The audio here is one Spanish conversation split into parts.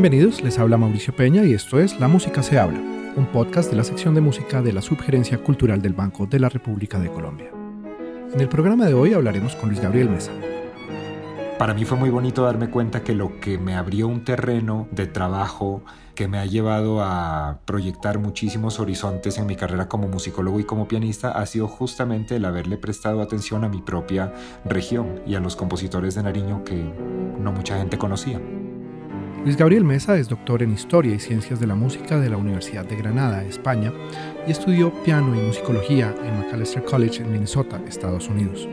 Bienvenidos, les habla Mauricio Peña y esto es La Música se habla, un podcast de la sección de música de la Subgerencia Cultural del Banco de la República de Colombia. En el programa de hoy hablaremos con Luis Gabriel Mesa. Para mí fue muy bonito darme cuenta que lo que me abrió un terreno de trabajo que me ha llevado a proyectar muchísimos horizontes en mi carrera como musicólogo y como pianista ha sido justamente el haberle prestado atención a mi propia región y a los compositores de Nariño que no mucha gente conocía. Luis Gabriel Mesa es doctor en Historia y Ciencias de la Música de la Universidad de Granada, España, y estudió piano y musicología en Macalester College en Minnesota, Estados Unidos.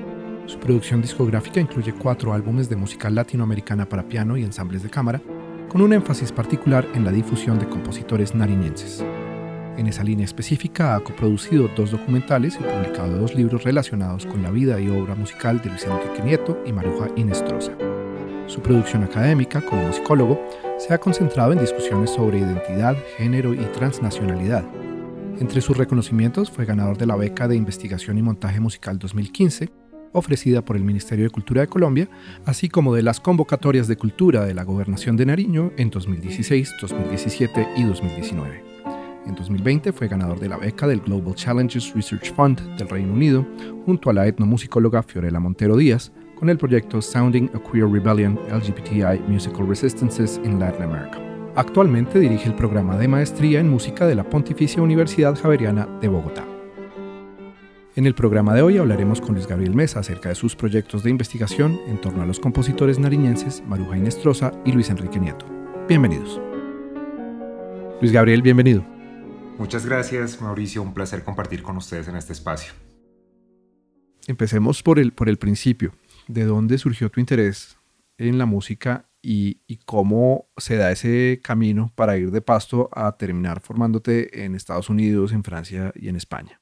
Su producción discográfica incluye cuatro álbumes de música latinoamericana para piano y ensambles de cámara, con un énfasis particular en la difusión de compositores nariñenses. En esa línea específica ha coproducido dos documentales y publicado dos libros relacionados con la vida y obra musical de Luis Enrique Nieto y Maruja Inestrosa. Su producción académica como musicólogo se ha concentrado en discusiones sobre identidad, género y transnacionalidad. Entre sus reconocimientos fue ganador de la beca de investigación y montaje musical 2015 ofrecida por el Ministerio de Cultura de Colombia, así como de las convocatorias de cultura de la Gobernación de Nariño en 2016, 2017 y 2019. En 2020 fue ganador de la beca del Global Challenges Research Fund del Reino Unido, junto a la etnomusicóloga Fiorella Montero Díaz, con el proyecto Sounding a Queer Rebellion LGBTI Musical Resistances in Latin America. Actualmente dirige el programa de maestría en música de la Pontificia Universidad Javeriana de Bogotá. En el programa de hoy hablaremos con Luis Gabriel Mesa acerca de sus proyectos de investigación en torno a los compositores nariñenses Maruja Inestrosa y Luis Enrique Nieto. Bienvenidos. Luis Gabriel, bienvenido. Muchas gracias, Mauricio. Un placer compartir con ustedes en este espacio. Empecemos por el, por el principio. ¿De dónde surgió tu interés en la música y, cómo se da ese camino para ir de pasto a terminar formándote en Estados Unidos, en Francia y en España?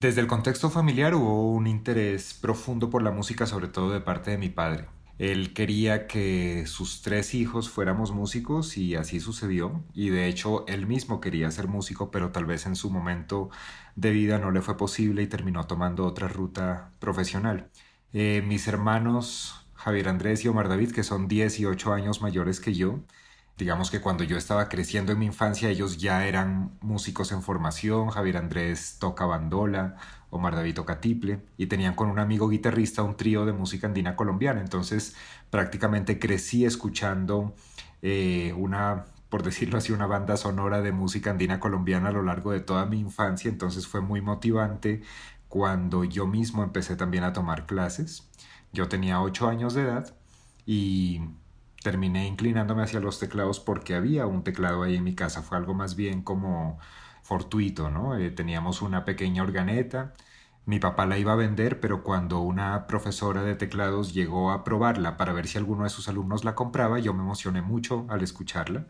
Desde el contexto familiar hubo un interés profundo por la música, sobre todo de parte de mi padre. Él quería que sus tres hijos fuéramos músicos y así sucedió. Y de hecho él mismo quería ser músico, pero tal vez en su momento de vida no le fue posible y terminó tomando otra ruta profesional. Eh, mis hermanos Javier Andrés y Omar David, que son 10 y 8 años mayores que yo, digamos que cuando yo estaba creciendo en mi infancia ellos ya eran músicos en formación, Javier Andrés toca bandola, Omar David toca tiple y tenían con un amigo guitarrista un trío de música andina colombiana, entonces prácticamente crecí escuchando eh, una por decirlo así, una banda sonora de música andina colombiana a lo largo de toda mi infancia, entonces fue muy motivante cuando yo mismo empecé también a tomar clases. Yo tenía ocho años de edad y terminé inclinándome hacia los teclados porque había un teclado ahí en mi casa. Fue algo más bien como fortuito, ¿no? Eh, teníamos una pequeña organeta. Mi papá la iba a vender, pero cuando una profesora de teclados llegó a probarla para ver si alguno de sus alumnos la compraba, yo me emocioné mucho al escucharla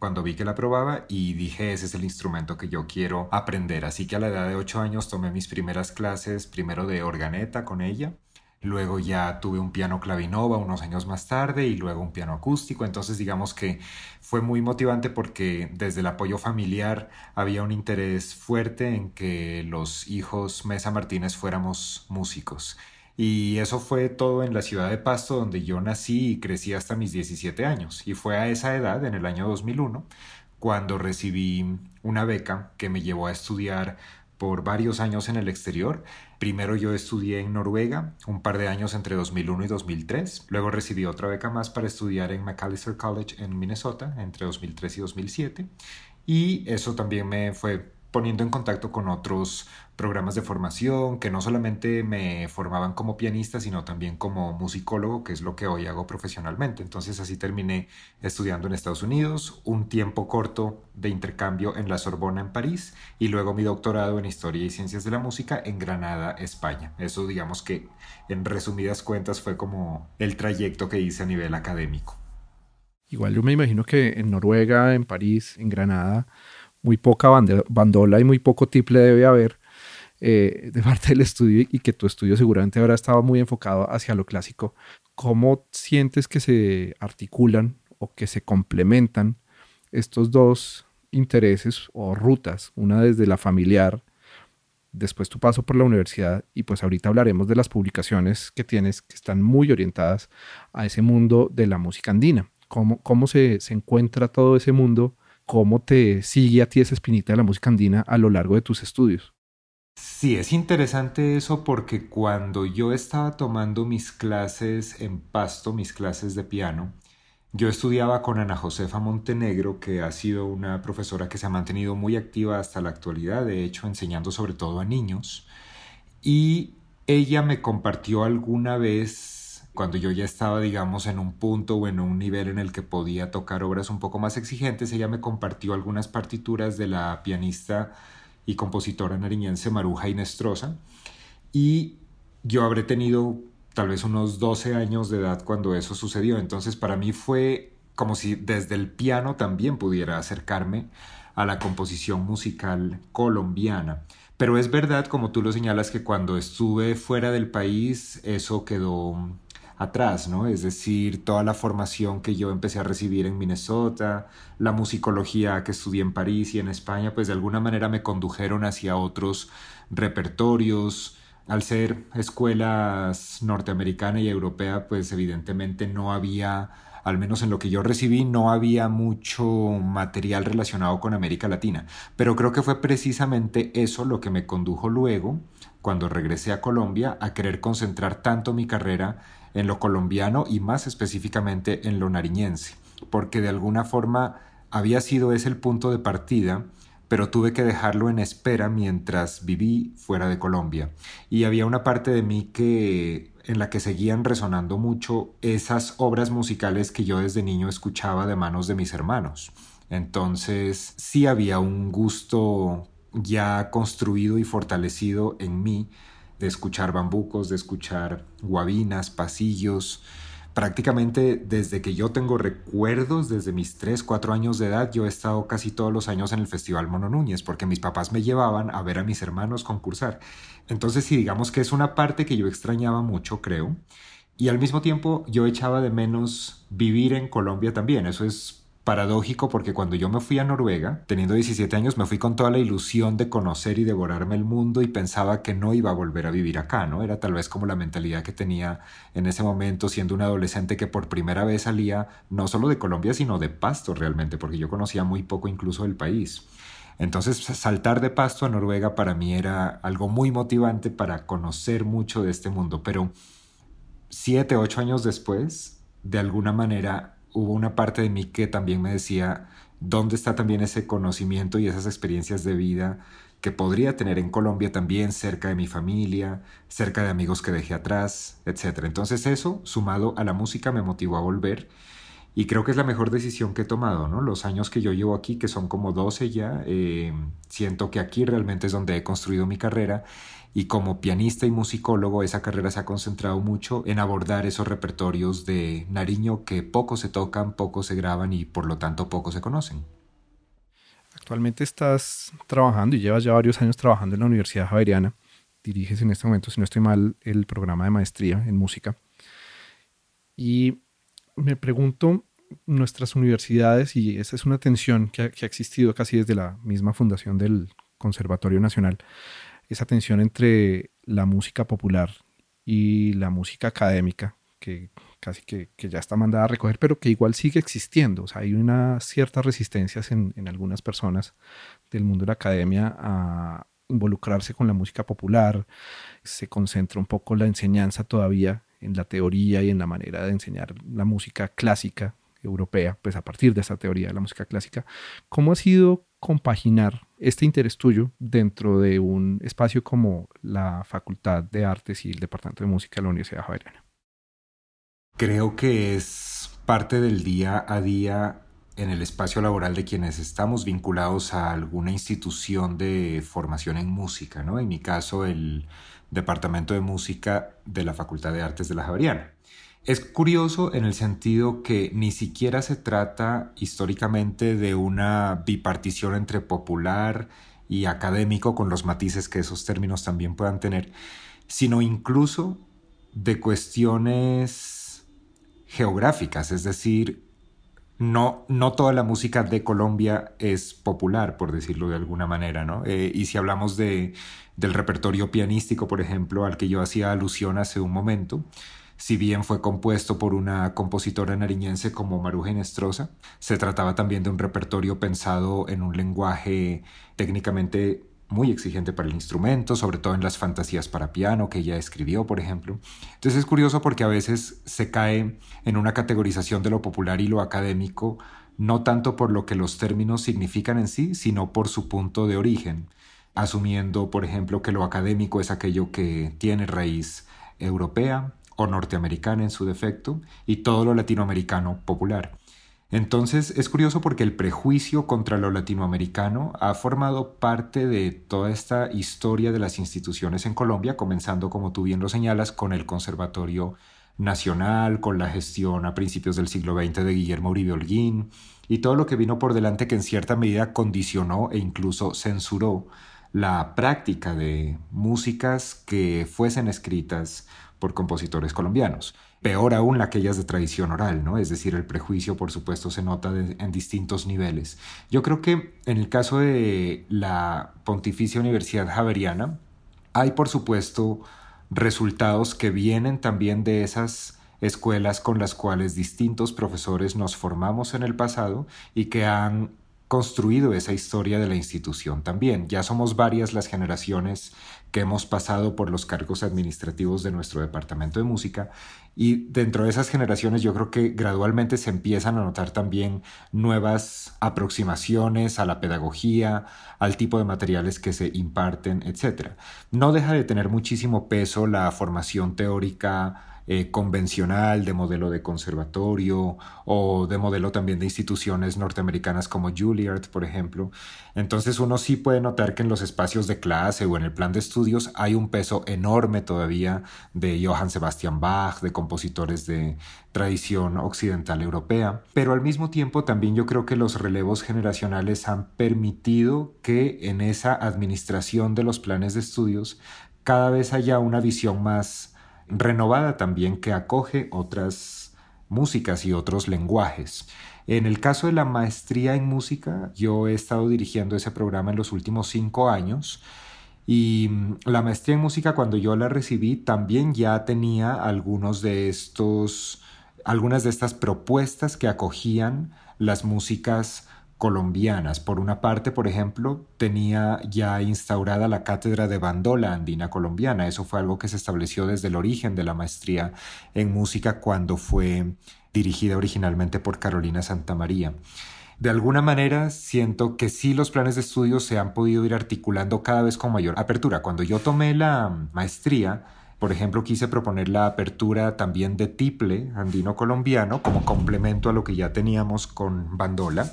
cuando vi que la probaba y dije ese es el instrumento que yo quiero aprender. Así que a la edad de 8 años tomé mis primeras clases, primero de organeta con ella Luego ya tuve un piano clavinova unos años más tarde y luego un piano acústico. Entonces digamos que fue muy motivante porque desde el apoyo familiar había un interés fuerte en que los hijos Mesa Martínez fuéramos músicos. Y eso fue todo en la ciudad de Pasto donde yo nací y crecí hasta mis 17 años. Y fue a esa edad, en el año 2001, cuando recibí una beca que me llevó a estudiar por varios años en el exterior. Primero yo estudié en Noruega, un par de años entre 2001 y 2003. Luego recibí otra beca más para estudiar en Macalester College en Minnesota entre 2003 y 2007. Y eso también me fue poniendo en contacto con otros programas de formación que no solamente me formaban como pianista, sino también como musicólogo, que es lo que hoy hago profesionalmente. Entonces así terminé estudiando en Estados Unidos, un tiempo corto de intercambio en la Sorbona en París y luego mi doctorado en Historia y Ciencias de la Música en Granada, España. Eso digamos que en resumidas cuentas fue como el trayecto que hice a nivel académico. Igual yo me imagino que en Noruega, en París, en Granada, muy poca bandola y muy poco tiple debe haber eh, de parte del estudio y que tu estudio seguramente habrá estado muy enfocado hacia lo clásico. ¿Cómo sientes que se articulan o que se complementan estos dos intereses o rutas? Una desde la familiar, después tu paso por la universidad y pues ahorita hablaremos de las publicaciones que tienes que están muy orientadas a ese mundo de la música andina. ¿Cómo, cómo se, se encuentra todo ese mundo? ¿Cómo te sigue a ti esa espinita de la música andina a lo largo de tus estudios? Sí, es interesante eso porque cuando yo estaba tomando mis clases en Pasto, mis clases de piano, yo estudiaba con Ana Josefa Montenegro, que ha sido una profesora que se ha mantenido muy activa hasta la actualidad, de hecho enseñando sobre todo a niños, y ella me compartió alguna vez, cuando yo ya estaba, digamos, en un punto o en un nivel en el que podía tocar obras un poco más exigentes, ella me compartió algunas partituras de la pianista y compositora nariñense Maruja Inestrosa, y yo habré tenido tal vez unos 12 años de edad cuando eso sucedió. Entonces para mí fue como si desde el piano también pudiera acercarme a la composición musical colombiana. Pero es verdad, como tú lo señalas, que cuando estuve fuera del país eso quedó atrás, ¿no? Es decir, toda la formación que yo empecé a recibir en Minnesota, la musicología que estudié en París y en España, pues de alguna manera me condujeron hacia otros repertorios, al ser escuelas norteamericana y europea, pues evidentemente no había, al menos en lo que yo recibí, no había mucho material relacionado con América Latina. Pero creo que fue precisamente eso lo que me condujo luego, cuando regresé a Colombia, a querer concentrar tanto mi carrera en lo colombiano y más específicamente en lo nariñense, porque de alguna forma había sido ese el punto de partida pero tuve que dejarlo en espera mientras viví fuera de Colombia. Y había una parte de mí que en la que seguían resonando mucho esas obras musicales que yo desde niño escuchaba de manos de mis hermanos. Entonces sí había un gusto ya construido y fortalecido en mí de escuchar bambucos, de escuchar guabinas, pasillos, prácticamente desde que yo tengo recuerdos, desde mis 3, 4 años de edad, yo he estado casi todos los años en el Festival Mono Núñez, porque mis papás me llevaban a ver a mis hermanos concursar. Entonces, sí, digamos que es una parte que yo extrañaba mucho, creo. Y al mismo tiempo yo echaba de menos vivir en Colombia también. Eso es paradójico porque cuando yo me fui a Noruega, teniendo 17 años, me fui con toda la ilusión de conocer y devorarme el mundo y pensaba que no iba a volver a vivir acá, ¿no? Era tal vez como la mentalidad que tenía en ese momento siendo un adolescente que por primera vez salía no solo de Colombia, sino de Pasto realmente, porque yo conocía muy poco incluso del país. Entonces saltar de Pasto a Noruega para mí era algo muy motivante para conocer mucho de este mundo, pero siete, ocho años después, de alguna manera hubo una parte de mí que también me decía, ¿dónde está también ese conocimiento y esas experiencias de vida que podría tener en Colombia también cerca de mi familia, cerca de amigos que dejé atrás, etc. Entonces eso, sumado a la música, me motivó a volver y creo que es la mejor decisión que he tomado, ¿no? Los años que yo llevo aquí, que son como 12 ya, eh, siento que aquí realmente es donde he construido mi carrera y como pianista y musicólogo esa carrera se ha concentrado mucho en abordar esos repertorios de Nariño que poco se tocan, poco se graban y por lo tanto poco se conocen. Actualmente estás trabajando y llevas ya varios años trabajando en la Universidad Javeriana. Diriges en este momento, si no estoy mal, el programa de maestría en música. Y me pregunto, nuestras universidades, y esa es una tensión que ha, que ha existido casi desde la misma fundación del Conservatorio Nacional, esa tensión entre la música popular y la música académica, que casi que, ya está mandada a recoger, pero que igual sigue existiendo. O sea, hay unas ciertas resistencias en, en algunas personas del mundo de la academia a involucrarse con la música popular. Se concentra un poco la enseñanza todavía en la teoría y en la manera de enseñar la música clásica europea, pues a partir de esa teoría de la música clásica. ¿Cómo ha sido compaginar este interés tuyo dentro de un espacio como la Facultad de Artes y el Departamento de Música de la Universidad Javeriana? Creo que es parte del día a día en el espacio laboral de quienes estamos vinculados a alguna institución de formación en música, ¿no? En mi caso, el Departamento de Música de la Facultad de Artes de la Javeriana. Es curioso en el sentido que ni siquiera se trata históricamente de una bipartición entre popular y académico con los matices que esos términos también puedan tener, sino incluso de cuestiones geográficas, es decir, no, no toda la música de Colombia es popular, por decirlo de alguna manera, ¿no? Eh, y si hablamos de, del repertorio pianístico, por ejemplo, al que yo hacía alusión hace un momento, si bien fue compuesto por una compositora nariñense como Maruja Inestrosa, se trataba también de un repertorio pensado en un lenguaje técnicamente muy exigente para el instrumento, sobre todo en las fantasías para piano que ella escribió, por ejemplo. Entonces es curioso porque a veces se cae en una categorización de lo popular y lo académico, no tanto por lo que los términos significan en sí, sino por su punto de origen, asumiendo, por ejemplo, que lo académico es aquello que tiene raíz europea o norteamericana en su defecto, y todo lo latinoamericano popular. Entonces es curioso porque el prejuicio contra lo latinoamericano ha formado parte de toda esta historia de las instituciones en Colombia, comenzando, como tú bien lo señalas, con el Conservatorio Nacional, con la gestión a principios del siglo XX de Guillermo Uribe Holguín, y todo lo que vino por delante que en cierta medida condicionó e incluso censuró la práctica de músicas que fuesen escritas por compositores colombianos. Peor aún aquellas de tradición oral, ¿no? Es decir, el prejuicio, por supuesto, se nota en distintos niveles. Yo creo que en el caso de la Pontificia Universidad Javeriana, hay, por supuesto, resultados que vienen también de esas escuelas con las cuales distintos profesores nos formamos en el pasado y que han construido esa historia de la institución también. Ya somos varias las generaciones que hemos pasado por los cargos administrativos de nuestro departamento de música y dentro de esas generaciones yo creo que gradualmente se empiezan a notar también nuevas aproximaciones a la pedagogía, al tipo de materiales que se imparten, etc. No deja de tener muchísimo peso la formación teórica eh, convencional de modelo de conservatorio o de modelo también de instituciones norteamericanas como Juilliard, por ejemplo. Entonces uno sí puede notar que en los espacios de clase o en el plan de estudios hay un peso enorme todavía de Johann Sebastian Bach, de compositores de tradición occidental europea, pero al mismo tiempo también yo creo que los relevos generacionales han permitido que en esa administración de los planes de estudios cada vez haya una visión más renovada también que acoge otras músicas y otros lenguajes. En el caso de la maestría en música, yo he estado dirigiendo ese programa en los últimos cinco años y mm, la maestría en música cuando yo la recibí también ya tenía algunos de estos, algunas de estas propuestas que acogían las músicas colombianas. Por una parte, por ejemplo, tenía ya instaurada la cátedra de bandola andina colombiana. Eso fue algo que se estableció desde el origen de la maestría en música cuando fue dirigida originalmente por Carolina Santamaría. De alguna manera siento que sí los planes de estudio se han podido ir articulando cada vez con mayor apertura. Cuando yo tomé la maestría, por ejemplo, quise proponer la apertura también de tiple andino colombiano como complemento a lo que ya teníamos con bandola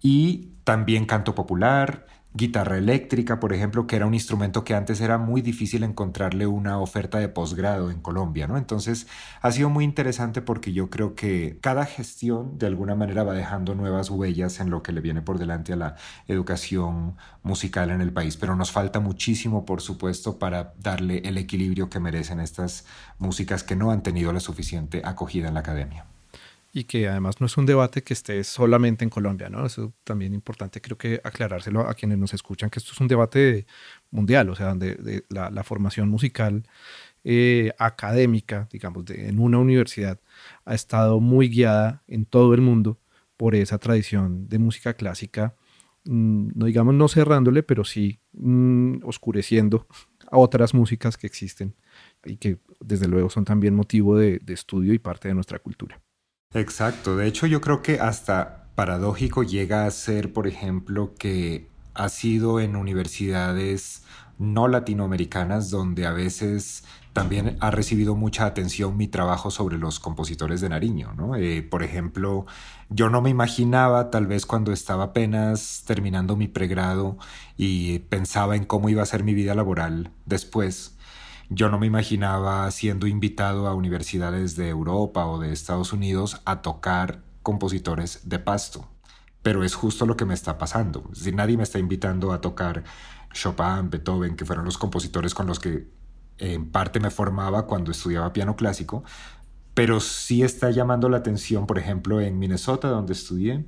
y también canto popular, guitarra eléctrica, por ejemplo, que era un instrumento que antes era muy difícil encontrarle una oferta de posgrado en Colombia, ¿no? Entonces ha sido muy interesante porque yo creo que cada gestión de alguna manera va dejando nuevas huellas en lo que le viene por delante a la educación musical en el país, pero nos falta muchísimo, por supuesto, para darle el equilibrio que merecen estas músicas que no han tenido la suficiente acogida en la academia y que además no es un debate que esté solamente en Colombia, ¿no? Eso también es importante, creo que aclarárselo a quienes nos escuchan, que esto es un debate mundial, o sea, donde de la, formación musical eh, académica, digamos, de, en una universidad, ha estado muy guiada en todo el mundo por esa tradición de música clásica, mm, no digamos no cerrándole, pero sí mm, oscureciendo a otras músicas que existen y que desde luego son también motivo de estudio y parte de nuestra cultura. Exacto, de hecho yo creo que hasta paradójico llega a ser, por ejemplo, que ha sido en universidades no latinoamericanas donde a veces también ha recibido mucha atención mi trabajo sobre los compositores de Nariño. ¿no? Eh, por ejemplo, yo no me imaginaba, tal vez cuando estaba apenas terminando mi pregrado y pensaba en cómo iba a ser mi vida laboral después, yo no me imaginaba siendo invitado a universidades de Europa o de Estados Unidos a tocar compositores de pasto. Pero es justo lo que me está pasando. Si nadie me está invitando a tocar Chopin, Beethoven, que fueron los compositores con los que en parte me formaba cuando estudiaba piano clásico, pero sí está llamando la atención, por ejemplo, en Minnesota, donde estudié,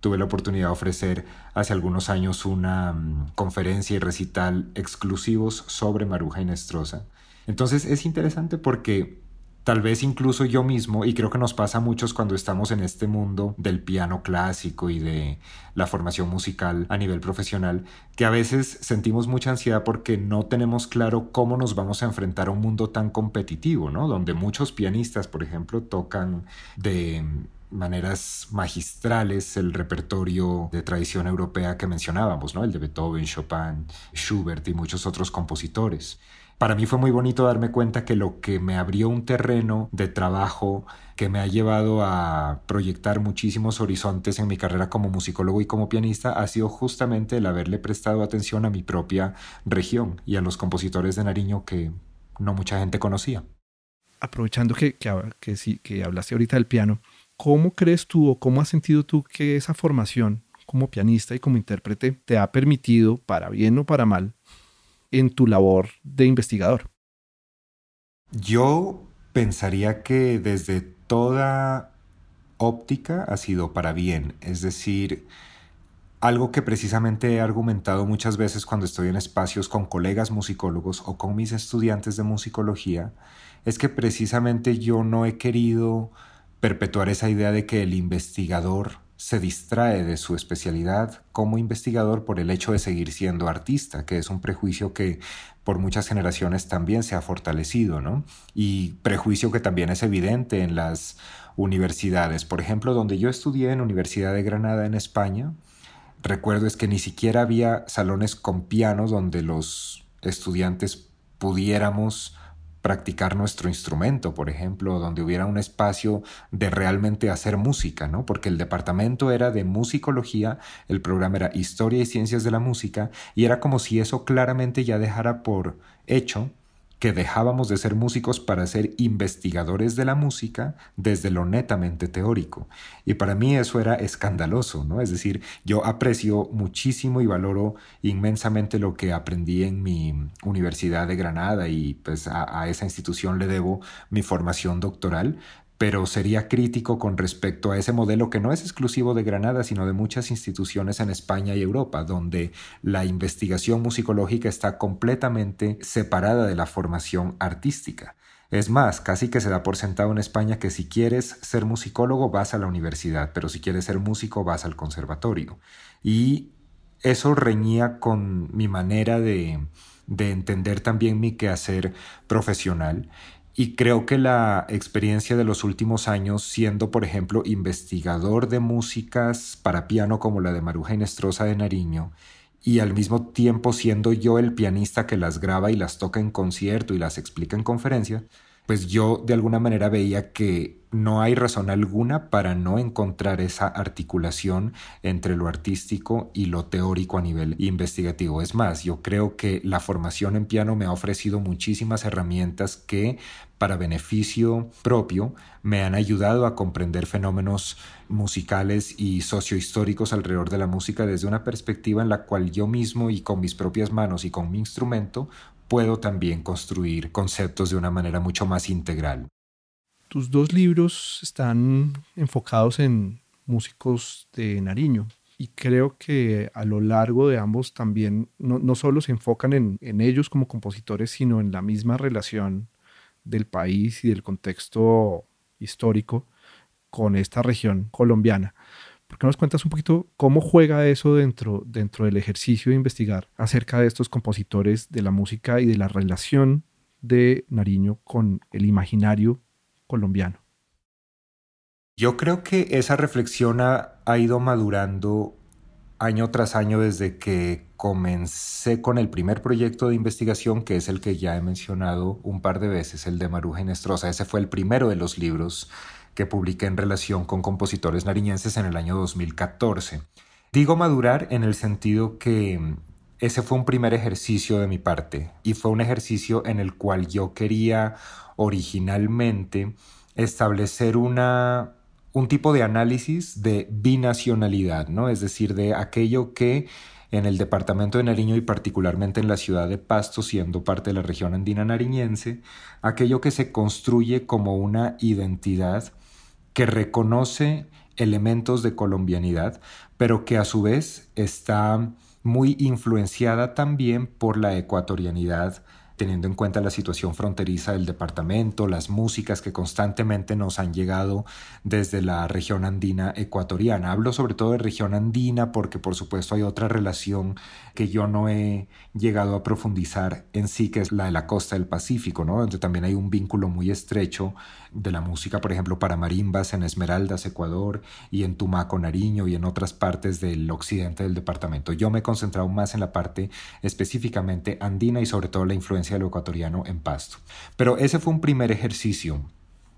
tuve la oportunidad de ofrecer hace algunos años una mm, conferencia y recital exclusivos sobre Maruja Inestrosa entonces es interesante porque tal vez incluso yo mismo, y creo que nos pasa a muchos cuando estamos en este mundo del piano clásico y de la formación musical a nivel profesional, que a veces sentimos mucha ansiedad porque no tenemos claro cómo nos vamos a enfrentar a un mundo tan competitivo, ¿no? Donde muchos pianistas, por ejemplo, tocan de maneras magistrales el repertorio de tradición europea que mencionábamos, ¿no? El de Beethoven, Chopin, Schubert y muchos otros compositores. Para mí fue muy bonito darme cuenta que lo que me abrió un terreno de trabajo que me ha llevado a proyectar muchísimos horizontes en mi carrera como musicólogo y como pianista ha sido justamente el haberle prestado atención a mi propia región y a los compositores de Nariño que no mucha gente conocía. Aprovechando que, que, sí, que hablaste ahorita del piano, ¿cómo crees tú o cómo has sentido tú que esa formación como pianista y como intérprete te ha permitido, para bien o para mal, en tu labor de investigador? Yo pensaría que desde toda óptica ha sido para bien, es decir, algo que precisamente he argumentado muchas veces cuando estoy en espacios con colegas musicólogos o con mis estudiantes de musicología, es que precisamente yo no he querido perpetuar esa idea de que el investigador se distrae de su especialidad como investigador por el hecho de seguir siendo artista, que es un prejuicio que por muchas generaciones también se ha fortalecido, ¿no? Y prejuicio que también es evidente en las universidades. Por ejemplo, donde yo estudié en Universidad de Granada en España, recuerdo es que ni siquiera había salones con pianos donde los estudiantes pudiéramos practicar nuestro instrumento, por ejemplo, donde hubiera un espacio de realmente hacer música, ¿no? Porque el departamento era de musicología, el programa era historia y ciencias de la música, y era como si eso claramente ya dejara por hecho que dejábamos de ser músicos para ser investigadores de la música desde lo netamente teórico. Y para mí eso era escandaloso, ¿no? Es decir, yo aprecio muchísimo y valoro inmensamente lo que aprendí en mi Universidad de Granada y pues a, a esa institución le debo mi formación doctoral, pero sería crítico con respecto a ese modelo que no es exclusivo de Granada, sino de muchas instituciones en España y Europa, donde la investigación musicológica está completamente separada de la formación artística. Es más, casi que se da por sentado en España que si quieres ser musicólogo vas a la universidad, pero si quieres ser músico vas al conservatorio. Y eso reñía con mi manera de, de entender también mi quehacer profesional y creo que la experiencia de los últimos años, siendo por ejemplo investigador de músicas para piano como la de Maruja Inestrosa de Nariño, y al mismo tiempo siendo yo el pianista que las graba y las toca en concierto y las explica en conferencia, pues yo de alguna manera veía que no hay razón alguna para no encontrar esa articulación entre lo artístico y lo teórico a nivel investigativo. Es más, yo creo que la formación en piano me ha ofrecido muchísimas herramientas que para beneficio propio me han ayudado a comprender fenómenos musicales y sociohistóricos alrededor de la música desde una perspectiva en la cual yo mismo y con mis propias manos y con mi instrumento puedo también construir conceptos de una manera mucho más integral. Tus dos libros están enfocados en músicos de Nariño y creo que a lo largo de ambos también no, no solo se enfocan en, en ellos como compositores, sino en la misma relación del país y del contexto histórico con esta región colombiana. ¿Por qué nos cuentas un poquito cómo juega eso dentro, dentro del ejercicio de investigar acerca de estos compositores de la música y de la relación de Nariño con el imaginario colombiano? Yo creo que esa reflexión ha, ha ido madurando año tras año desde que comencé con el primer proyecto de investigación, que es el que ya he mencionado un par de veces, el de Maruja Inestrosa. Ese fue el primero de los libros que publiqué en relación con compositores nariñenses en el año 2014. Digo madurar en el sentido que ese fue un primer ejercicio de mi parte y fue un ejercicio en el cual yo quería originalmente establecer una un tipo de análisis de binacionalidad, ¿no? Es decir, de aquello que en el departamento de Nariño y particularmente en la ciudad de Pasto, siendo parte de la región andina nariñense, aquello que se construye como una identidad que reconoce elementos de colombianidad, pero que a su vez está muy influenciada también por la ecuatorianidad teniendo en cuenta la situación fronteriza del departamento, las músicas que constantemente nos han llegado desde la región andina ecuatoriana. Hablo sobre todo de región andina porque por supuesto hay otra relación que yo no he llegado a profundizar en sí, que es la de la costa del Pacífico, ¿no? donde también hay un vínculo muy estrecho de la música, por ejemplo, para marimbas en Esmeraldas, Ecuador, y en Tumaco, Nariño, y en otras partes del occidente del departamento. Yo me he concentrado más en la parte específicamente andina y sobre todo la influencia de lo ecuatoriano en Pasto. Pero ese fue un primer ejercicio.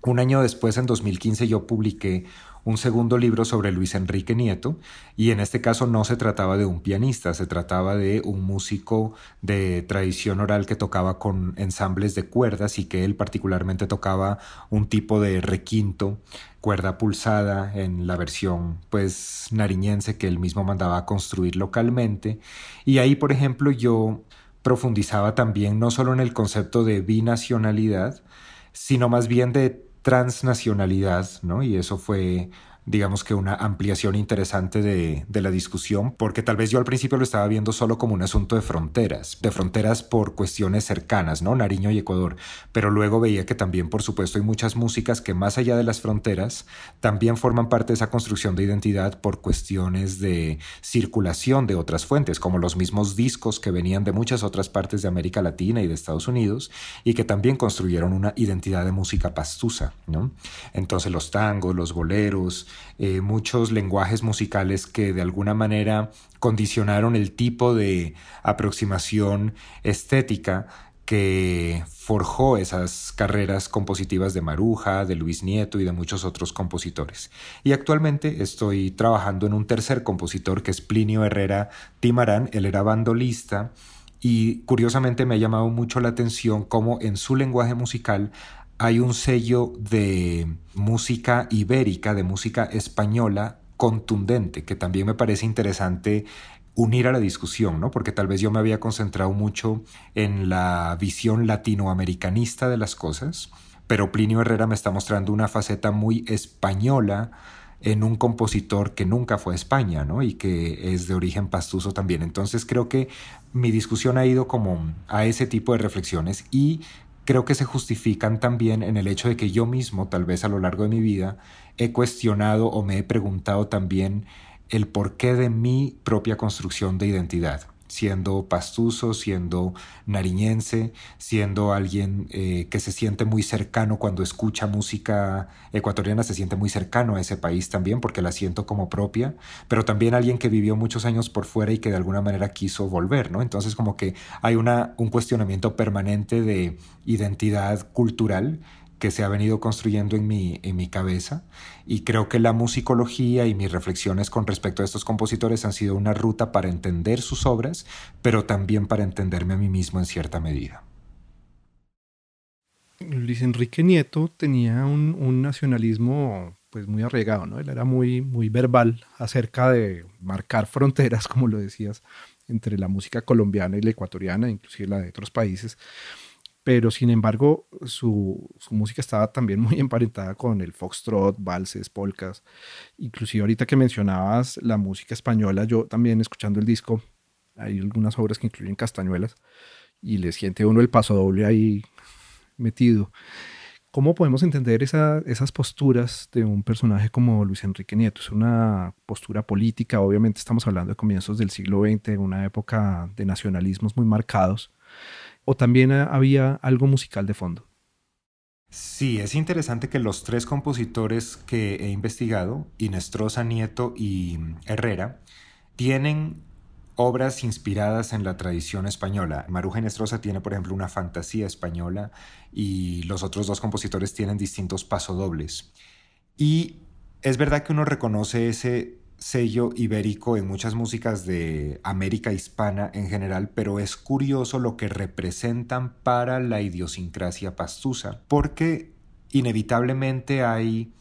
Un año después, en 2015, yo publiqué un segundo libro sobre Luis Enrique Nieto, y en este caso no se trataba de un pianista, se trataba de un músico de tradición oral que tocaba con ensambles de cuerdas y que él particularmente tocaba un tipo de requinto, cuerda pulsada en la versión pues nariñense que él mismo mandaba a construir localmente, y ahí por ejemplo yo profundizaba también no solo en el concepto de binacionalidad, sino más bien de transnacionalidad, ¿no? Y eso fue digamos que una ampliación interesante de, de, la discusión, porque tal vez yo al principio lo estaba viendo solo como un asunto de fronteras, de fronteras por cuestiones cercanas, ¿no? Nariño y Ecuador, pero luego veía que también, por supuesto, hay muchas músicas que más allá de las fronteras también forman parte de esa construcción de identidad por cuestiones de circulación de otras fuentes, como los mismos discos que venían de muchas otras partes de América Latina y de Estados Unidos y que también construyeron una identidad de música pastusa, ¿no? Entonces los tangos, los boleros, eh, muchos lenguajes musicales que de alguna manera condicionaron el tipo de aproximación estética que forjó esas carreras compositivas de Maruja, de Luis Nieto y de muchos otros compositores. Y actualmente estoy trabajando en un tercer compositor que es Plinio Herrera Timarán, él era bandolista y curiosamente me ha llamado mucho la atención cómo en su lenguaje musical hay un sello de música ibérica, de música española contundente, que también me parece interesante unir a la discusión, ¿no? Porque tal vez yo me había concentrado mucho en la visión latinoamericanista de las cosas, pero Plinio Herrera me está mostrando una faceta muy española en un compositor que nunca fue a España, ¿no? Y que es de origen pastuso también. Entonces creo que mi discusión ha ido como a ese tipo de reflexiones y creo que se justifican también en el hecho de que yo mismo, tal vez a lo largo de mi vida, he cuestionado o me he preguntado también el porqué de mi propia construcción de identidad siendo pastuso, siendo nariñense, siendo alguien eh, que se siente muy cercano cuando escucha música ecuatoriana, se siente muy cercano a ese país también porque la siento como propia, pero también alguien que vivió muchos años por fuera y que de alguna manera quiso volver, ¿no? Entonces como que hay una, un cuestionamiento permanente de identidad cultural que se ha venido construyendo en mi, en mi cabeza y creo que la musicología y mis reflexiones con respecto a estos compositores han sido una ruta para entender sus obras, pero también para entenderme a mí mismo en cierta medida. Luis Enrique Nieto tenía un, un nacionalismo pues muy arraigado, ¿no? Él era muy, muy verbal acerca de marcar fronteras, como lo decías, entre la música colombiana y la ecuatoriana, inclusive la de otros países pero sin embargo su, música estaba también muy emparentada con el foxtrot, valses, polcas. Inclusive ahorita que mencionabas la música española, yo también escuchando el disco, hay algunas obras que incluyen castañuelas y le siente uno el paso doble ahí metido. ¿Cómo podemos entender esas posturas de un personaje como Luis Enrique Nieto? Es una postura política, obviamente estamos hablando de comienzos del siglo XX, una época de nacionalismos muy marcados o también había algo musical de fondo? Sí, es interesante que los tres compositores que he investigado, Inestrosa, Nieto y Herrera, tienen obras inspiradas en la tradición española. Maruja Inestrosa tiene, por ejemplo, una fantasía española y los otros dos compositores tienen distintos pasodobles. Y es verdad que uno reconoce ese sello ibérico en muchas músicas de América hispana en general, pero es curioso lo que representan para la idiosincrasia pastusa, porque inevitablemente hay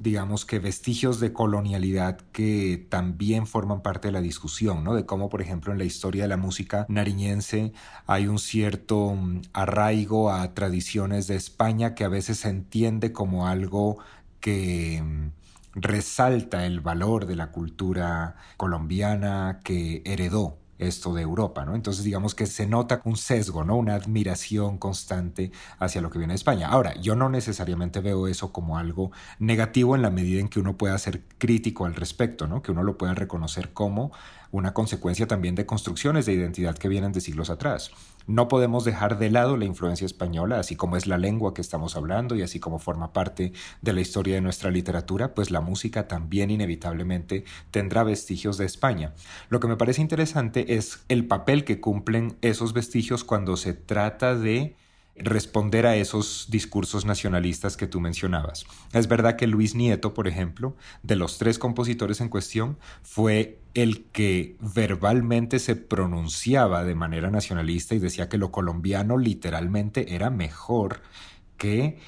digamos que vestigios de colonialidad que también forman parte de la discusión, ¿no? De cómo, por ejemplo, en la historia de la música nariñense hay un cierto mm, arraigo a tradiciones de España que a veces se entiende como algo que mm, resalta el valor de la cultura colombiana que heredó esto de Europa, ¿no? Entonces digamos que se nota un sesgo, ¿no? Una admiración constante hacia lo que viene de España. Ahora, yo no necesariamente veo eso como algo negativo en la medida en que uno pueda ser crítico al respecto, ¿no? Que uno lo pueda reconocer como una consecuencia también de construcciones de identidad que vienen de siglos atrás. No podemos dejar de lado la influencia española, así como es la lengua que estamos hablando y así como forma parte de la historia de nuestra literatura, pues la música también inevitablemente tendrá vestigios de España. Lo que me parece interesante es el papel que cumplen esos vestigios cuando se trata de responder a esos discursos nacionalistas que tú mencionabas. Es verdad que Luis Nieto, por ejemplo, de los tres compositores en cuestión, fue el que verbalmente se pronunciaba de manera nacionalista y decía que lo colombiano literalmente era mejor que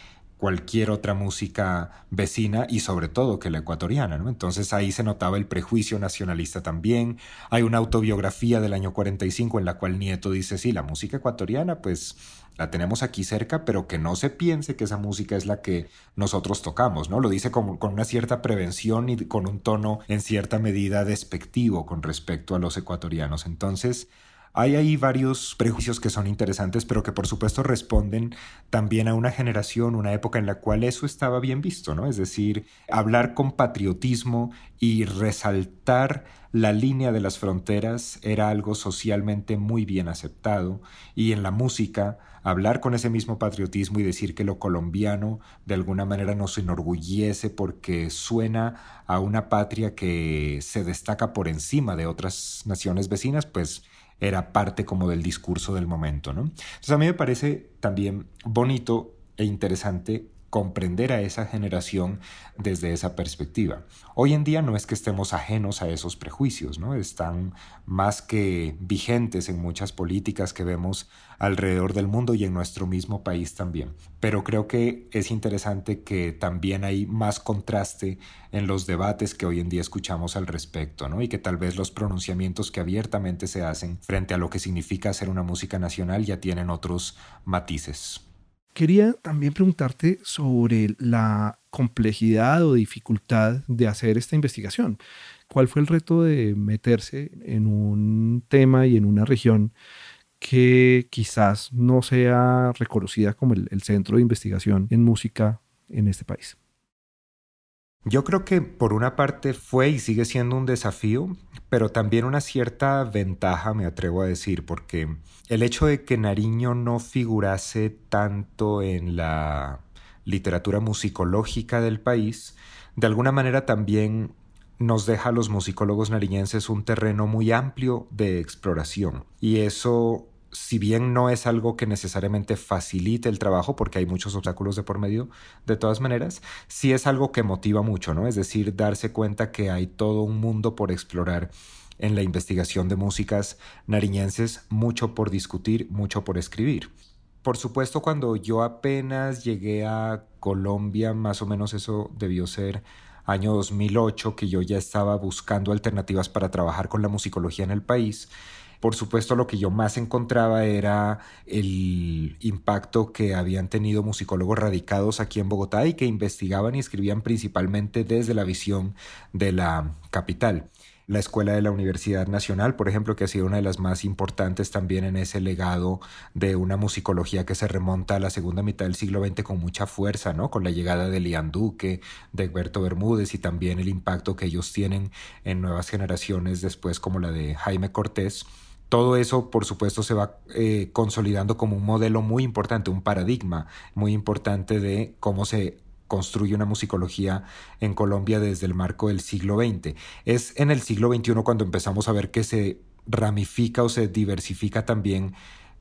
cualquier otra música vecina y sobre todo que la ecuatoriana. Entonces ahí se notaba el prejuicio nacionalista también. Hay una autobiografía del año 45 en la cual Nieto dice, sí, la música ecuatoriana pues la tenemos aquí cerca, pero que no se piense que esa música es la que nosotros tocamos, ¿no? Lo dice con, con una cierta prevención y con un tono en cierta medida despectivo con respecto a los ecuatorianos. Entonces, hay ahí varios prejuicios que son interesantes, pero que por supuesto responden también a una generación, una época en la cual eso estaba bien visto, ¿no? Es decir, hablar con patriotismo y resaltar la línea de las fronteras era algo socialmente muy bien aceptado y en la música hablar con ese mismo patriotismo y decir que lo colombiano de alguna manera nos enorgullece porque suena a una patria que se destaca por encima de otras naciones vecinas, pues era parte como del discurso del momento, ¿no? Entonces a mí me parece también bonito e interesante comprender a esa generación desde esa perspectiva. Hoy en día no es que estemos ajenos a esos prejuicios, ¿no? Están más que vigentes en muchas políticas que vemos alrededor del mundo y en nuestro mismo país también. Pero creo que es interesante que también hay más contraste en los debates que hoy en día escuchamos al respecto, ¿no? Y que tal vez los pronunciamientos que abiertamente se hacen frente a lo que significa hacer una música nacional ya tienen otros matices. Quería también preguntarte sobre la complejidad o dificultad de hacer esta investigación. ¿Cuál fue el reto de meterse en un tema y en una región que quizás no sea reconocida como el, centro de investigación en música en este país? Yo creo que por una parte fue y sigue siendo un desafío, pero también una cierta ventaja, me atrevo a decir, porque el hecho de que Nariño no figurase tanto en la literatura musicológica del país, de alguna manera también nos deja a los musicólogos nariñenses un terreno muy amplio de exploración. Y eso si bien no es algo que necesariamente facilite el trabajo, porque hay muchos obstáculos de por medio, de todas maneras, sí es algo que motiva mucho, ¿no? Es decir, darse cuenta que hay todo un mundo por explorar en la investigación de músicas nariñenses, mucho por discutir, mucho por escribir. Por supuesto, cuando yo apenas llegué a Colombia, más o menos eso debió ser año 2008, que yo ya estaba buscando alternativas para trabajar con la musicología en el país, por supuesto, lo que yo más encontraba era el impacto que habían tenido musicólogos radicados aquí en Bogotá y que investigaban y escribían principalmente desde la visión de la capital la escuela de la Universidad Nacional, por ejemplo, que ha sido una de las más importantes también en ese legado de una musicología que se remonta a la segunda mitad del siglo XX con mucha fuerza, ¿no? Con la llegada de Lian Duque, de Egberto Bermúdez y también el impacto que ellos tienen en nuevas generaciones después como la de Jaime Cortés todo eso, por supuesto, se va eh, consolidando como un modelo muy importante, un paradigma muy importante de cómo se construye una musicología en Colombia desde el marco del siglo XX. Es en el siglo XXI cuando empezamos a ver que se ramifica o se diversifica también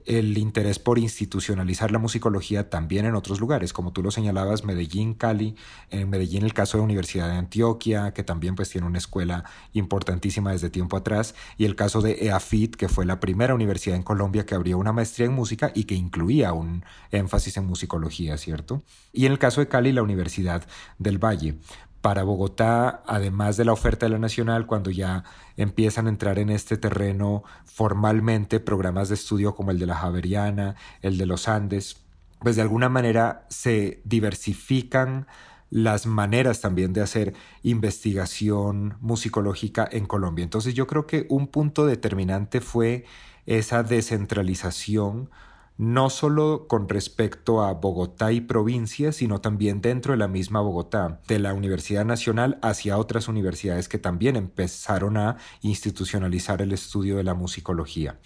el interés por institucionalizar la musicología también en otros lugares, como tú lo señalabas, Medellín, Cali, en Medellín el caso de la Universidad de Antioquia, que también pues tiene una escuela importantísima desde tiempo atrás, y el caso de EAFIT, que fue la primera universidad en Colombia que abrió una maestría en música y que incluía un énfasis en musicología, ¿cierto? Y en el caso de Cali, la Universidad del Valle para Bogotá, además de la oferta de la nacional, cuando ya empiezan a entrar en este terreno formalmente programas de estudio como el de la Javeriana, el de los Andes, pues de alguna manera se diversifican las maneras también de hacer investigación musicológica en Colombia. Entonces yo creo que un punto determinante fue esa descentralización no solo con respecto a Bogotá y provincias, sino también dentro de la misma Bogotá, de la Universidad Nacional hacia otras universidades que también empezaron a institucionalizar el estudio de la musicología.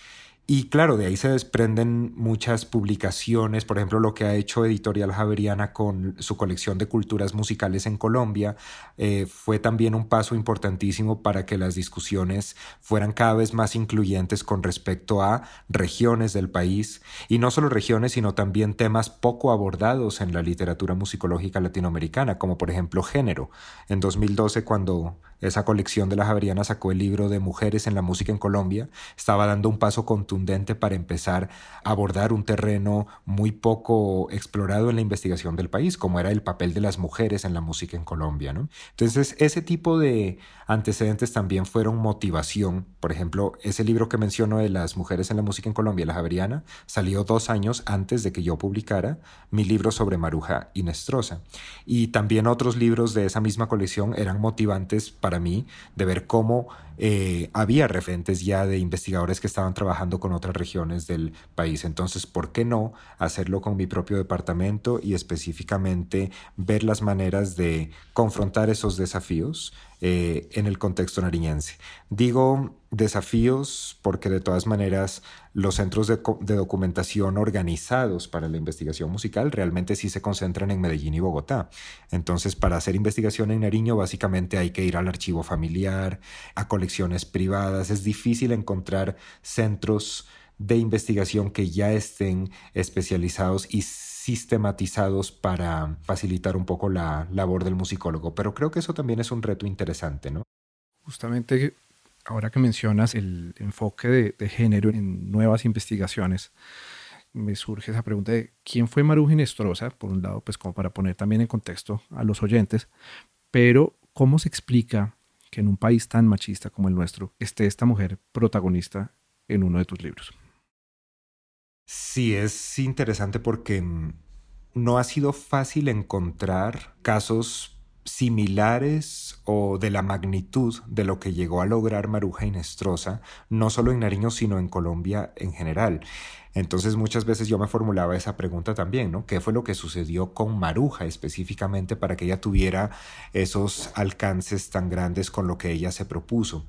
Y claro, de ahí se desprenden muchas publicaciones, por ejemplo, lo que ha hecho Editorial Javeriana con su colección de culturas musicales en Colombia, eh, fue también un paso importantísimo para que las discusiones fueran cada vez más incluyentes con respecto a regiones del país, y no solo regiones, sino también temas poco abordados en la literatura musicológica latinoamericana, como por ejemplo género. En 2012, cuando esa colección de la Javeriana sacó el libro de Mujeres en la Música en Colombia, estaba dando un paso contundente para empezar a abordar un terreno muy poco explorado en la investigación del país, como era el papel de las mujeres en la música en Colombia. Entonces, ese tipo de antecedentes también fueron motivación. Por ejemplo, ese libro que menciono de las mujeres en la música en Colombia, La Javeriana, salió dos años antes de que yo publicara mi libro sobre Maruja y Nestrosa. Y también otros libros de esa misma colección eran motivantes para para mí de ver cómo eh, había referentes ya de investigadores que estaban trabajando con otras regiones del país. Entonces, ¿por qué no hacerlo con mi propio departamento y específicamente ver las maneras de confrontar esos desafíos eh, en el contexto nariñense? Digo desafíos porque de todas maneras los centros de, de, documentación organizados para la investigación musical realmente sí se concentran en Medellín y Bogotá. Entonces, para hacer investigación en Nariño, básicamente hay que ir al archivo familiar, a colecciones privadas. Es difícil encontrar centros de investigación que ya estén especializados y sistematizados para facilitar un poco la labor del musicólogo. Pero creo que eso también es un reto interesante, ¿no? Justamente ahora que mencionas el enfoque de, género en nuevas investigaciones, me surge esa pregunta de quién fue Maruja Inestrosa, por un lado, pues como para poner también en contexto a los oyentes, pero cómo se explica que en un país tan machista como el nuestro esté esta mujer protagonista en uno de tus libros. Sí, es interesante porque mm, no ha sido fácil encontrar casos similares o de la magnitud de lo que llegó a lograr Maruja Inestrosa, no solo en Nariño, sino en Colombia en general. Entonces muchas veces yo me formulaba esa pregunta también, ¿no? ¿Qué fue lo que sucedió con Maruja específicamente para que ella tuviera esos alcances tan grandes con lo que ella se propuso?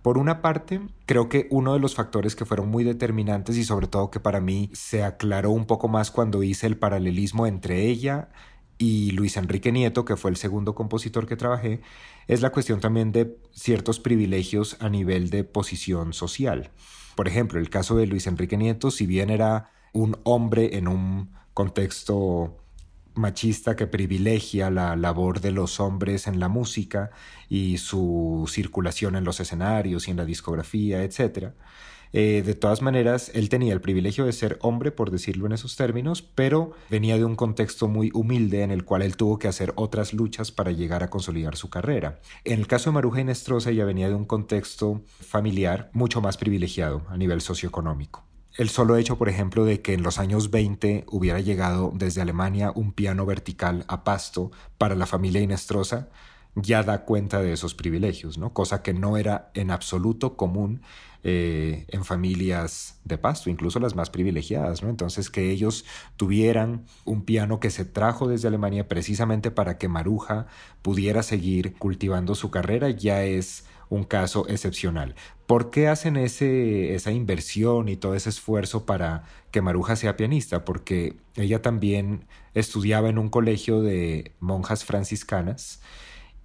Por una parte, creo que uno de los factores que fueron muy determinantes y sobre todo que para mí se aclaró un poco más cuando hice el paralelismo entre ella y Luis Enrique Nieto, que fue el segundo compositor que trabajé, es la cuestión también de ciertos privilegios a nivel de posición social. Por ejemplo, el caso de Luis Enrique Nieto, si bien era un hombre en un contexto machista que privilegia la labor de los hombres en la música y su circulación en los escenarios y en la discografía, etc., eh, de todas maneras, él tenía el privilegio de ser hombre, por decirlo en esos términos, pero venía de un contexto muy humilde en el cual él tuvo que hacer otras luchas para llegar a consolidar su carrera. En el caso de Maruja Inestrosa, ella venía de un contexto familiar mucho más privilegiado a nivel socioeconómico. El solo hecho, por ejemplo, de que en los años 20 hubiera llegado desde Alemania un piano vertical a Pasto para la familia Inestrosa, ya da cuenta de esos privilegios, ¿no? Cosa que no era en absoluto común eh, en familias de pasto, incluso las más privilegiadas, ¿no? Entonces que ellos tuvieran un piano que se trajo desde Alemania precisamente para que Maruja pudiera seguir cultivando su carrera ya es un caso excepcional. ¿Por qué hacen ese, esa inversión y todo ese esfuerzo para que Maruja sea pianista? Porque ella también estudiaba en un colegio de monjas franciscanas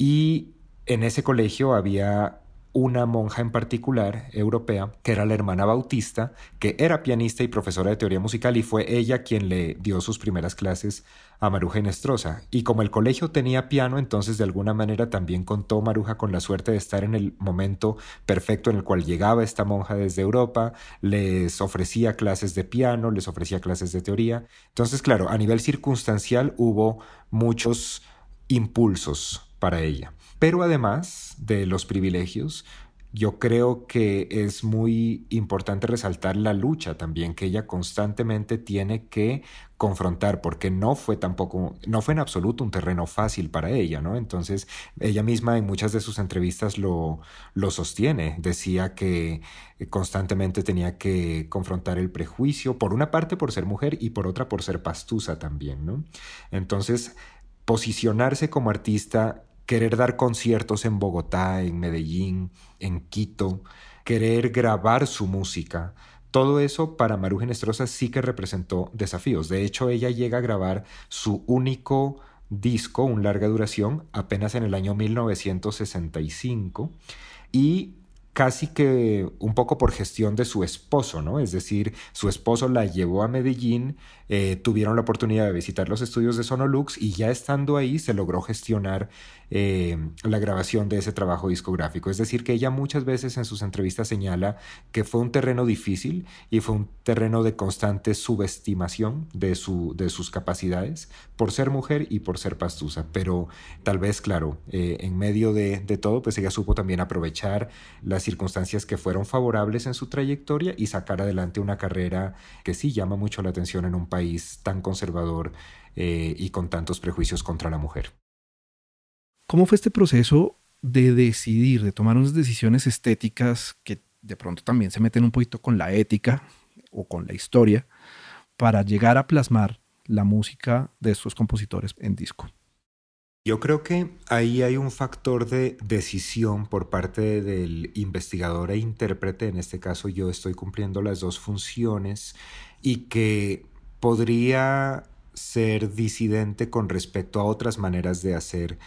y en ese colegio había una monja en particular, europea, que era la hermana Bautista, que era pianista y profesora de teoría musical y fue ella quien le dio sus primeras clases a Maruja Inestrosa. Y como el colegio tenía piano, entonces de alguna manera también contó Maruja con la suerte de estar en el momento perfecto en el cual llegaba esta monja desde Europa, les ofrecía clases de piano, les ofrecía clases de teoría. Entonces, claro, a nivel circunstancial hubo muchos impulsos para ella. Pero además de los privilegios, yo creo que es muy importante resaltar la lucha también que ella constantemente tiene que confrontar, porque no fue tampoco, no fue en absoluto un terreno fácil para ella, ¿no? Entonces, ella misma en muchas de sus entrevistas lo, lo sostiene, decía que constantemente tenía que confrontar el prejuicio, por una parte por ser mujer y por otra por ser pastusa también, ¿no? Entonces, posicionarse como artista querer dar conciertos en Bogotá, en Medellín, en Quito, querer grabar su música. Todo eso para Maru Genestrosa sí que representó desafíos. De hecho, ella llega a grabar su único disco, un larga duración, apenas en el año 1965 y casi que un poco por gestión de su esposo, ¿no? Es decir, su esposo la llevó a Medellín, eh, tuvieron la oportunidad de visitar los estudios de Sonolux y ya estando ahí se logró gestionar eh, la grabación de ese trabajo discográfico. Es decir, que ella muchas veces en sus entrevistas señala que fue un terreno difícil y fue un terreno de constante subestimación de, su, de sus capacidades por ser mujer y por ser pastusa. Pero tal vez, claro, eh, en medio de, de todo, pues ella supo también aprovechar las circunstancias que fueron favorables en su trayectoria y sacar adelante una carrera que sí llama mucho la atención en un país tan conservador eh, y con tantos prejuicios contra la mujer. ¿Cómo fue este proceso de decidir, de tomar unas decisiones estéticas que de pronto también se meten un poquito con la ética o con la historia para llegar a plasmar la música de estos compositores en disco? Yo creo que ahí hay un factor de decisión por parte del investigador e intérprete, en este caso yo estoy cumpliendo las dos funciones, y que podría ser disidente con respecto a otras maneras de hacer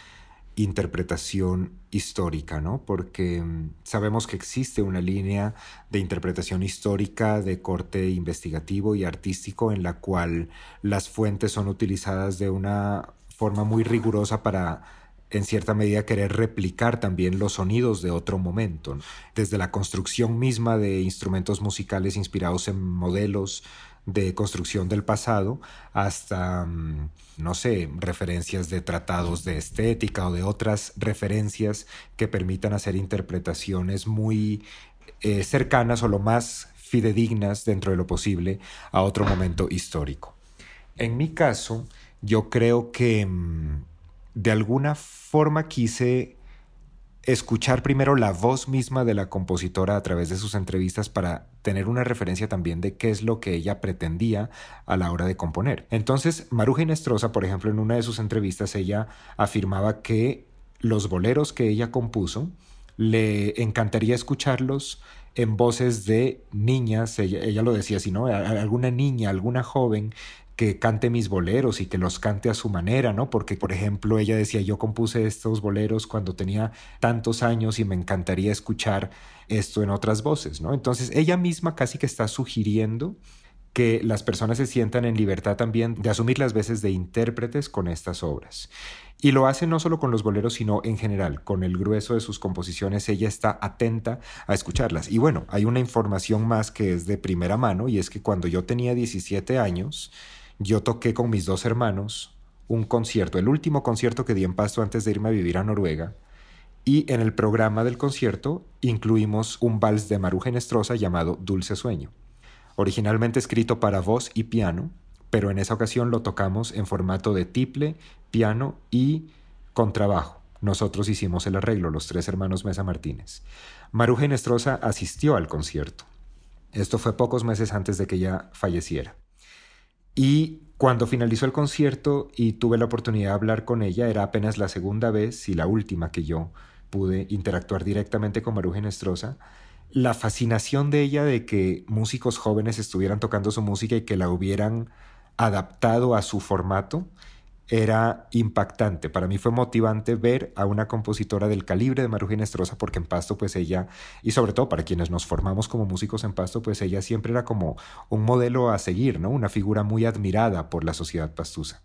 interpretación histórica, ¿no? Porque mm, sabemos que existe una línea de interpretación histórica de corte investigativo y artístico en la cual las fuentes son utilizadas de una forma muy rigurosa para en cierta medida querer replicar también los sonidos de otro momento, desde la construcción misma de instrumentos musicales inspirados en modelos de construcción del pasado hasta, mm, no sé, referencias de tratados de estética o de otras referencias que permitan hacer interpretaciones muy eh, cercanas o lo más fidedignas dentro de lo posible a otro momento histórico. En mi caso, yo creo que mm, de alguna forma quise escuchar primero la voz misma de la compositora a través de sus entrevistas para tener una referencia también de qué es lo que ella pretendía a la hora de componer. Entonces, Maruja Inestrosa, por ejemplo, en una de sus entrevistas, ella afirmaba que los boleros que ella compuso le encantaría escucharlos en voces de niñas, ella, ella lo decía así, ¿no? Alguna niña, alguna joven que cante mis boleros y que los cante a su manera, ¿no? Porque, por ejemplo, ella decía, yo compuse estos boleros cuando tenía tantos años y me encantaría escuchar esto en otras voces, ¿no? Entonces, ella misma casi que está sugiriendo que las personas se sientan en libertad también de asumir las veces de intérpretes con estas obras. Y lo hace no solo con los boleros, sino en general, con el grueso de sus composiciones, ella está atenta a escucharlas. Y bueno, hay una información más que es de primera mano, y es que cuando yo tenía 17 años, yo toqué con mis dos hermanos un concierto, el último concierto que di en Pasto antes de irme a vivir a Noruega. Y en el programa del concierto incluimos un vals de Maruja Nestrosa llamado Dulce Sueño, originalmente escrito para voz y piano, pero en esa ocasión lo tocamos en formato de tiple, piano y contrabajo. Nosotros hicimos el arreglo, los tres hermanos Mesa Martínez. Maruja Nestrosa asistió al concierto. Esto fue pocos meses antes de que ella falleciera. Y cuando finalizó el concierto y tuve la oportunidad de hablar con ella, era apenas la segunda vez y la última que yo pude interactuar directamente con Maruja Nestrosa, la fascinación de ella de que músicos jóvenes estuvieran tocando su música y que la hubieran adaptado a su formato era impactante. Para mí fue motivante ver a una compositora del calibre de Maruja Nestrosa, porque en Pasto, pues ella, y sobre todo para quienes nos formamos como músicos en Pasto, pues ella siempre era como un modelo a seguir, ¿no? Una figura muy admirada por la sociedad pastusa.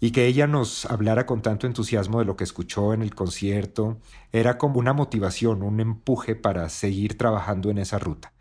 Y que ella nos hablara con tanto entusiasmo de lo que escuchó en el concierto, era como una motivación, un empuje para seguir trabajando en esa ruta.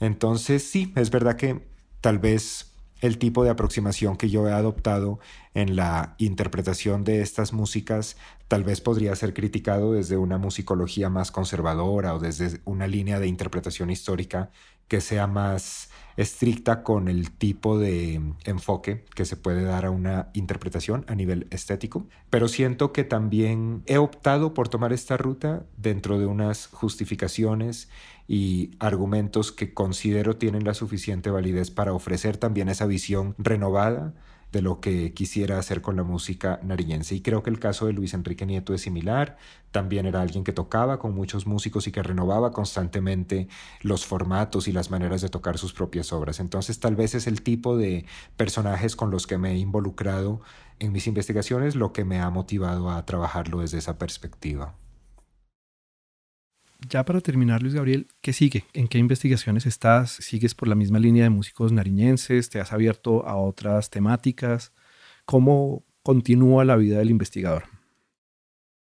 Entonces, sí, es verdad que tal vez el tipo de aproximación que yo he adoptado en la interpretación de estas músicas tal vez podría ser criticado desde una musicología más conservadora o desde una línea de interpretación histórica que sea más estricta con el tipo de enfoque que se puede dar a una interpretación a nivel estético, pero siento que también he optado por tomar esta ruta dentro de unas justificaciones y argumentos que considero tienen la suficiente validez para ofrecer también esa visión renovada de lo que quisiera hacer con la música nariñense. Y creo que el caso de Luis Enrique Nieto es similar. También era alguien que tocaba con muchos músicos y que renovaba constantemente los formatos y las maneras de tocar sus propias obras. Entonces tal vez es el tipo de personajes con los que me he involucrado en mis investigaciones lo que me ha motivado a trabajarlo desde esa perspectiva. Ya para terminar, Luis Gabriel, ¿qué sigue? ¿En qué investigaciones estás? ¿Sigues por la misma línea de músicos nariñenses? ¿Te has abierto a otras temáticas? ¿Cómo continúa la vida del investigador?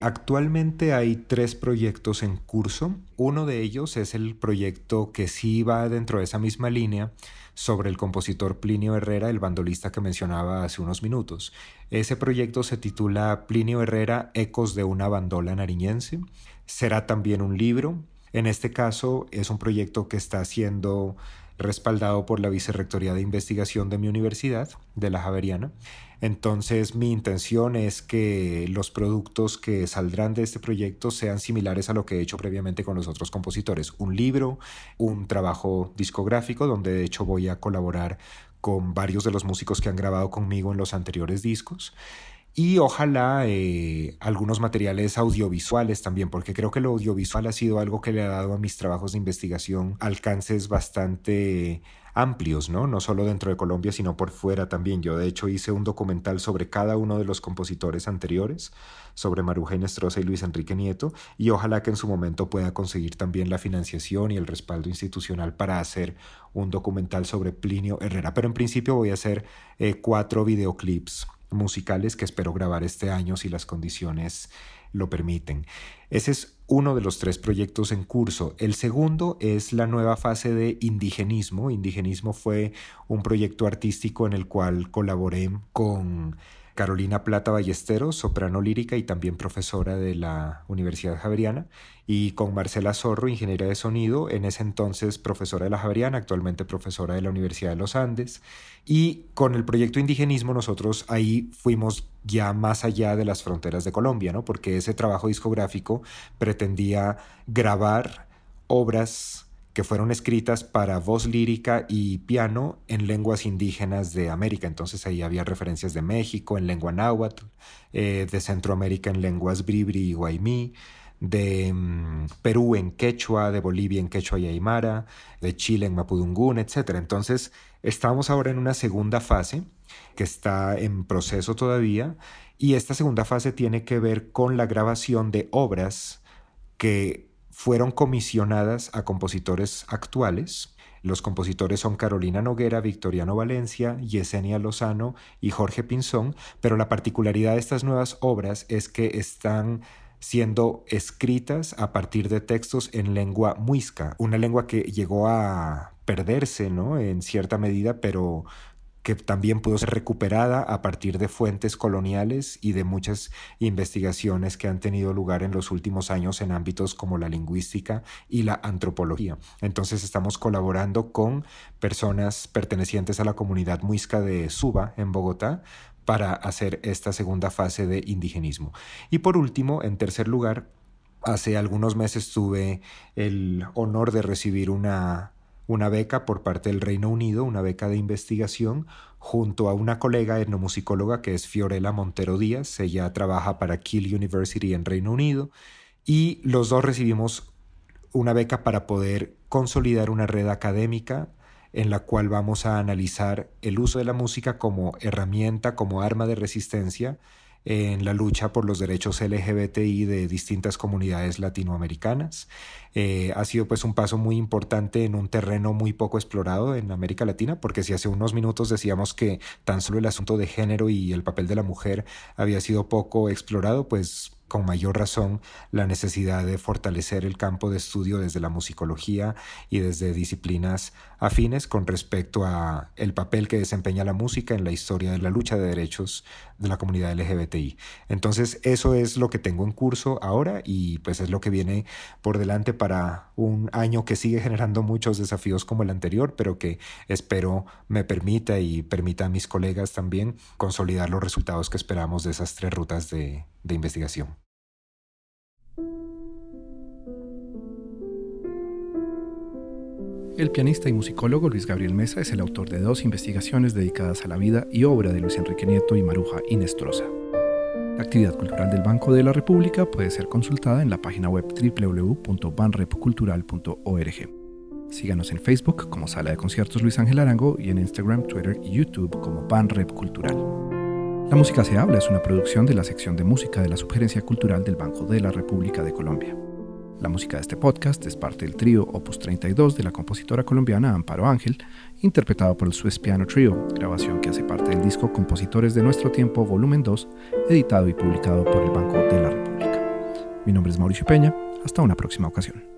Actualmente hay tres proyectos en curso. Uno de ellos es el proyecto que sí va dentro de esa misma línea sobre el compositor Plinio Herrera, el bandolista que mencionaba hace unos minutos. Ese proyecto se titula Plinio Herrera, Ecos de una bandola nariñense. Será también un libro. En este caso es un proyecto que está siendo respaldado por la Vicerrectoría de Investigación de mi universidad, de la Javeriana. Entonces mi intención es que los productos que saldrán de este proyecto sean similares a lo que he hecho previamente con los otros compositores. Un libro, un trabajo discográfico donde de hecho voy a colaborar con varios de los músicos que han grabado conmigo en los anteriores discos y ojalá eh, algunos materiales audiovisuales también, porque creo que lo audiovisual ha sido algo que le ha dado a mis trabajos de investigación alcances bastante amplios, ¿no? No solo dentro de Colombia, sino por fuera también. Yo de hecho hice un documental sobre cada uno de los compositores anteriores, sobre Maruja Inestrosa y Luis Enrique Nieto, y ojalá que en su momento pueda conseguir también la financiación y el respaldo institucional para hacer un documental sobre Plinio Herrera. Pero en principio voy a hacer eh, cuatro videoclips musicales que espero grabar este año si las condiciones lo permiten. Ese es uno de los tres proyectos en curso. El segundo es la nueva fase de indigenismo. Indigenismo fue un proyecto artístico en el cual colaboré con Carolina Plata Ballesteros, soprano lírica y también profesora de la Universidad Javeriana, y con Marcela Zorro, ingeniera de sonido, en ese entonces profesora de la Javeriana, actualmente profesora de la Universidad de los Andes. Y con el proyecto Indigenismo nosotros ahí fuimos ya más allá de las fronteras de Colombia, ¿no? porque ese trabajo discográfico pretendía grabar obras que fueron escritas para voz lírica y piano en lenguas indígenas de América. Entonces ahí había referencias de México en lengua náhuatl, eh, de Centroamérica en lenguas bribri y guaymí, de mm, Perú en quechua, de Bolivia en quechua y aymara, de Chile en mapudungún, etc. Entonces estamos ahora en una segunda fase que está en proceso todavía y esta segunda fase tiene que ver con la grabación de obras que fueron comisionadas a compositores actuales. Los compositores son Carolina Noguera, Victoriano Valencia, Yesenia Lozano y Jorge Pinzón, pero la particularidad de estas nuevas obras es que están siendo escritas a partir de textos en lengua muisca, una lengua que llegó a perderse, ¿no? En cierta medida, pero que también pudo ser recuperada a partir de fuentes coloniales y de muchas investigaciones que han tenido lugar en los últimos años en ámbitos como la lingüística y la antropología. Entonces estamos colaborando con personas pertenecientes a la comunidad muisca de Suba en Bogotá para hacer esta segunda fase de indigenismo. Y por último, en tercer lugar, hace algunos meses tuve el honor de recibir una una beca por parte del Reino Unido, una beca de investigación, junto a una colega etnomusicóloga que es Fiorella Montero Díaz. Ella trabaja para Keele University en Reino Unido y los dos recibimos una beca para poder consolidar una red académica en la cual vamos a analizar el uso de la música como herramienta, como arma de resistencia en la lucha por los derechos LGBTI de distintas comunidades latinoamericanas. Eh, ha sido pues un paso muy importante en un terreno muy poco explorado en América Latina, porque si hace unos minutos decíamos que tan solo el asunto de género y el papel de la mujer había sido poco explorado, pues con mayor razón la necesidad de fortalecer el campo de estudio desde la musicología y desde disciplinas afines con respecto a el papel que desempeña la música en la historia de la lucha de derechos de la comunidad LGBTI. Entonces, eso es lo que tengo en curso ahora y pues es lo que viene por delante para un año que sigue generando muchos desafíos como el anterior, pero que espero me permita y permita a mis colegas también consolidar los resultados que esperamos de esas tres rutas de, de investigación. El pianista y musicólogo Luis Gabriel Mesa es el autor de dos investigaciones dedicadas a la vida y obra de Luis Enrique Nieto y Maruja Inestrosa. La actividad cultural del Banco de la República puede ser consultada en la página web www.banrepcultural.org. Síganos en Facebook como Sala de Conciertos Luis Ángel Arango y en Instagram, Twitter y YouTube como Banrep Cultural. La Música se habla es una producción de la sección de música de la Sugerencia Cultural del Banco de la República de Colombia. La música de este podcast es parte del trío Opus 32 de la compositora colombiana Amparo Ángel, interpretado por el Swiss Piano Trio, grabación que hace parte del disco Compositores de Nuestro Tiempo, volumen 2, editado y publicado por el Banco de la República. Mi nombre es Mauricio Peña, hasta una próxima ocasión.